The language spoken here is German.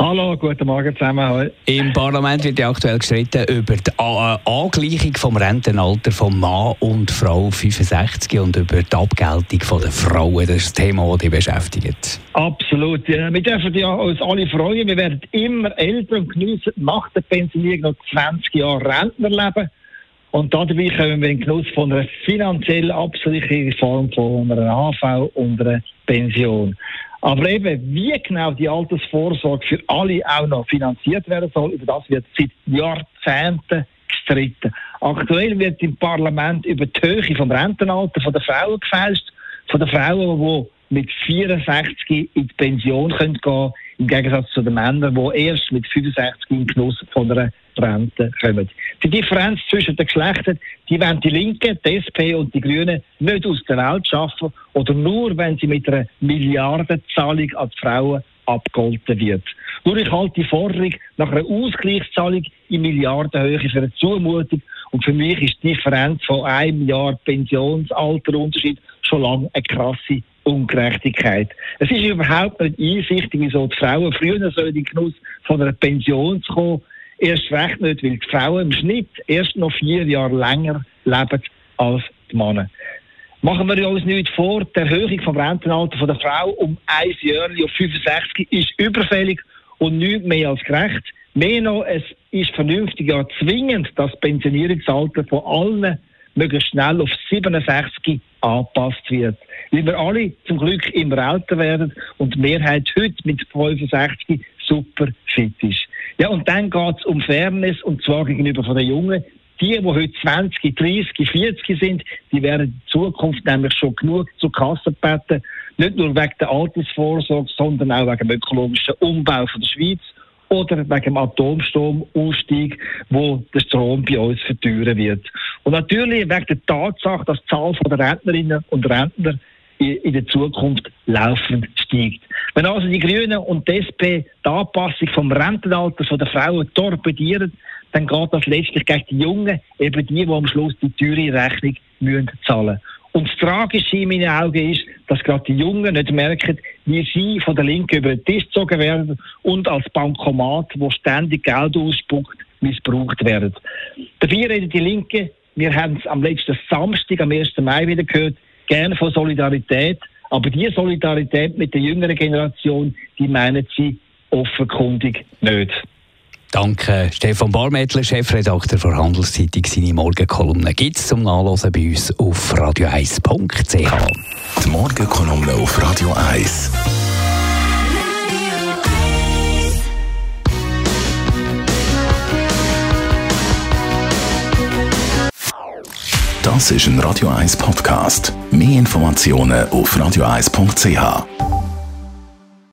Hallo, guten Morgen zusammen. Im Parlament wird ja aktuell gestritten über die A Angleichung vom Rentenalter von Mann und Frau 65 und über die Abgeltung der Frauen. Das ist das Thema, das dich beschäftigt. Absolut. Ja, wir dürfen ja uns alle freuen. Wir werden immer älter und geniessen nach der Pensionierung noch 20 Jahre Rentner leben. Und dabei kommen wir in den Genuss von einer finanziell absoluten Form von einer AV und einer Pension. Aber eben, wie genau die Altersvorsorge für alle auch noch finanziert werden soll, über das wird seit Jahrzehnten gestritten. Aktuell wird im Parlament über die Höhe vom Rentenalter von der Frauen gefälscht, von den Frauen, die mit 64 in die Pension können gehen im Gegensatz zu den Männern, die erst mit 65 in den Genuss von einer Rente kommen. Die Differenz zwischen den Geschlechtern, die wollen die Linken, die SP und die Grünen nicht aus der Welt schaffen oder nur, wenn sie mit einer Milliardenzahlung an die Frauen abgegolten wird. Nur ich halte die Forderung nach einer Ausgleichszahlung in Milliardenhöhe für eine Zumutung und für mich ist die Differenz von einem Jahr Pensionsalterunterschied schon lange eine krasse Ungerechtigkeit. Es ist überhaupt nicht einsichtig, wieso die Frauen früher so in den Genuss von einer Pension zu kommen. Erst recht nicht, weil die Frauen im Schnitt erst noch vier Jahre länger leben als die Männer. Machen wir uns nicht vor, die Erhöhung vom Rentenalter der Frau um ein Jahr auf 65 ist überfällig und nicht mehr als gerecht. Mehr noch, es ist vernünftig, ja zwingend, das Pensionierungsalter von allen möglichst schnell auf 67 angepasst wird. Weil wir alle zum Glück immer älter werden und die Mehrheit heute mit 65 super fit ist. Ja, und dann geht es um Fairness und zwar gegenüber von den Jungen. Die, die heute 20, 30, 40 sind, die werden in Zukunft nämlich schon genug zur Kasse beten. Nicht nur wegen der Altersvorsorge, sondern auch wegen dem ökologischen Umbau von der Schweiz oder wegen dem Atomstromausstieg, wo der Strom bei uns verteuern wird. Und natürlich wegen der Tatsache, dass die Zahl der Rentnerinnen und Rentner in der Zukunft laufend steigt. Wenn also die Grünen und die SP die Anpassung vom Rentenalter der Frauen torpedieren, dann geht das letztlich gegen die Jungen, eben die, die am Schluss die teure Rechnung müssen zahlen und das Tragische in meinen Augen ist, dass gerade die Jungen nicht merken, wie sie von der Linken über den Tisch gezogen werden und als Bankomat, wo ständig Geld ausspuckt, missbraucht werden. Dafür redet die Linke, wir haben es am letzten Samstag, am 1. Mai wieder gehört, gerne von Solidarität. Aber die Solidarität mit der jüngeren Generation, die meinen sie offenkundig nicht. Danke, Stefan Barmettler, Chefredakteur der Handelszeitung. Seine Morgenkolumne gibt es zum Nachlesen bei uns auf radio1.ch. Die Morgenkolumne auf Radio 1. Das ist ein Radio 1 Podcast. Mehr Informationen auf radio1.ch.